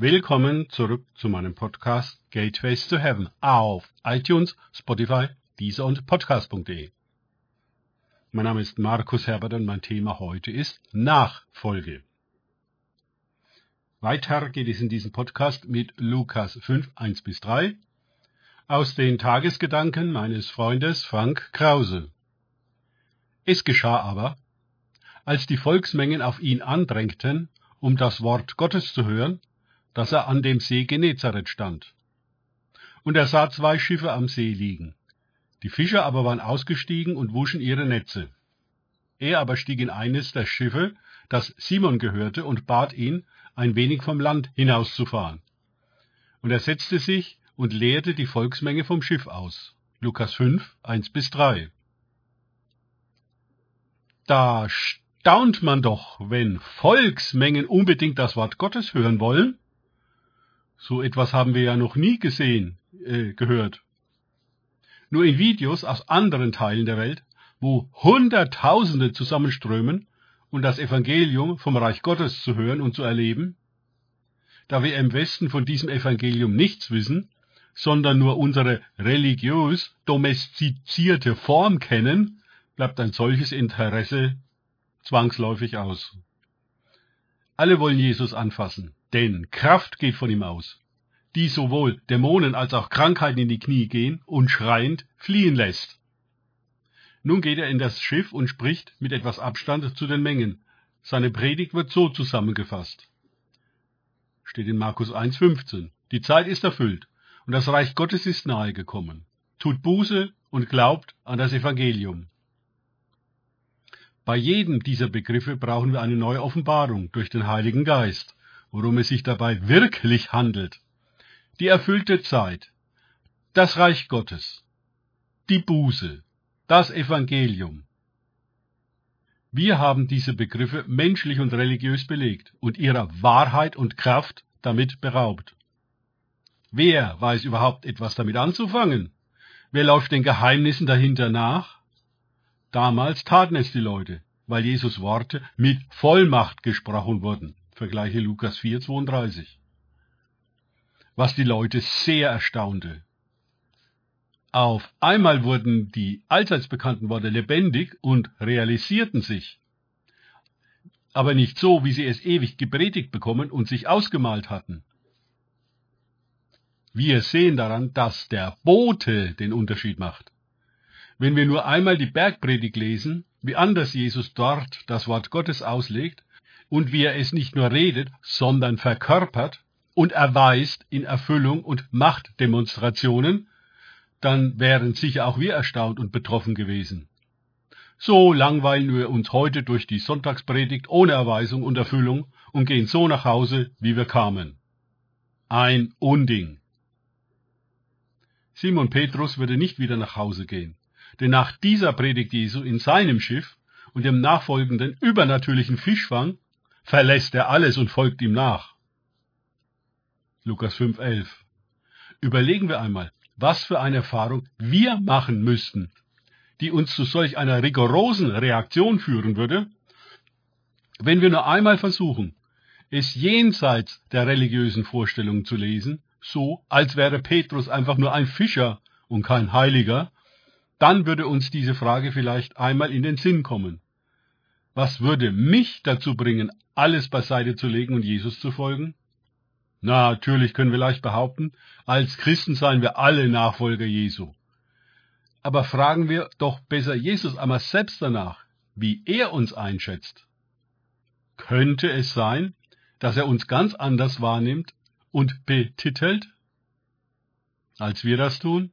Willkommen zurück zu meinem Podcast Gateways to Heaven auf iTunes, Spotify, Deezer und Podcast.de. Mein Name ist Markus Herbert und mein Thema heute ist Nachfolge. Weiter geht es in diesem Podcast mit Lukas 5, 1 bis 3 aus den Tagesgedanken meines Freundes Frank Krause. Es geschah aber, als die Volksmengen auf ihn andrängten, um das Wort Gottes zu hören, dass er an dem See Genezareth stand. Und er sah zwei Schiffe am See liegen. Die Fischer aber waren ausgestiegen und wuschen ihre Netze. Er aber stieg in eines der Schiffe, das Simon gehörte, und bat ihn, ein wenig vom Land hinauszufahren. Und er setzte sich und leerte die Volksmenge vom Schiff aus. Lukas 5, 1 bis 3. Da staunt man doch, wenn Volksmengen unbedingt das Wort Gottes hören wollen. So etwas haben wir ja noch nie gesehen, äh, gehört. Nur in Videos aus anderen Teilen der Welt, wo Hunderttausende zusammenströmen, und das Evangelium vom Reich Gottes zu hören und zu erleben? Da wir im Westen von diesem Evangelium nichts wissen, sondern nur unsere religiös domestizierte Form kennen, bleibt ein solches Interesse zwangsläufig aus. Alle wollen Jesus anfassen, denn Kraft geht von ihm aus, die sowohl Dämonen als auch Krankheiten in die Knie gehen und schreiend fliehen lässt. Nun geht er in das Schiff und spricht mit etwas Abstand zu den Mengen. Seine Predigt wird so zusammengefasst. Steht in Markus 1,15. Die Zeit ist erfüllt und das Reich Gottes ist nahe gekommen. Tut Buße und glaubt an das Evangelium. Bei jedem dieser Begriffe brauchen wir eine neue Offenbarung durch den Heiligen Geist, worum es sich dabei wirklich handelt. Die erfüllte Zeit, das Reich Gottes, die Buße, das Evangelium. Wir haben diese Begriffe menschlich und religiös belegt und ihrer Wahrheit und Kraft damit beraubt. Wer weiß überhaupt etwas damit anzufangen? Wer läuft den Geheimnissen dahinter nach? Damals taten es die Leute, weil Jesus Worte mit Vollmacht gesprochen wurden. Vergleiche Lukas 4,32. Was die Leute sehr erstaunte, auf einmal wurden die allseits bekannten Worte lebendig und realisierten sich. Aber nicht so, wie sie es ewig gepredigt bekommen und sich ausgemalt hatten. Wir sehen daran, dass der Bote den Unterschied macht. Wenn wir nur einmal die Bergpredigt lesen, wie anders Jesus dort das Wort Gottes auslegt und wie er es nicht nur redet, sondern verkörpert und erweist in Erfüllung und Machtdemonstrationen, dann wären sicher auch wir erstaunt und betroffen gewesen. So langweilen wir uns heute durch die Sonntagspredigt ohne Erweisung und Erfüllung und gehen so nach Hause, wie wir kamen. Ein Unding. Simon Petrus würde nicht wieder nach Hause gehen, denn nach dieser Predigt Jesu in seinem Schiff und dem nachfolgenden übernatürlichen Fischfang verlässt er alles und folgt ihm nach. Lukas 5,11 Überlegen wir einmal, was für eine Erfahrung wir machen müssten, die uns zu solch einer rigorosen Reaktion führen würde, wenn wir nur einmal versuchen, es jenseits der religiösen Vorstellungen zu lesen, so als wäre Petrus einfach nur ein Fischer und kein Heiliger, dann würde uns diese Frage vielleicht einmal in den Sinn kommen. Was würde mich dazu bringen, alles beiseite zu legen und Jesus zu folgen? Natürlich können wir leicht behaupten, als Christen seien wir alle Nachfolger Jesu. Aber fragen wir doch besser Jesus einmal selbst danach, wie er uns einschätzt. Könnte es sein, dass er uns ganz anders wahrnimmt und betitelt, als wir das tun?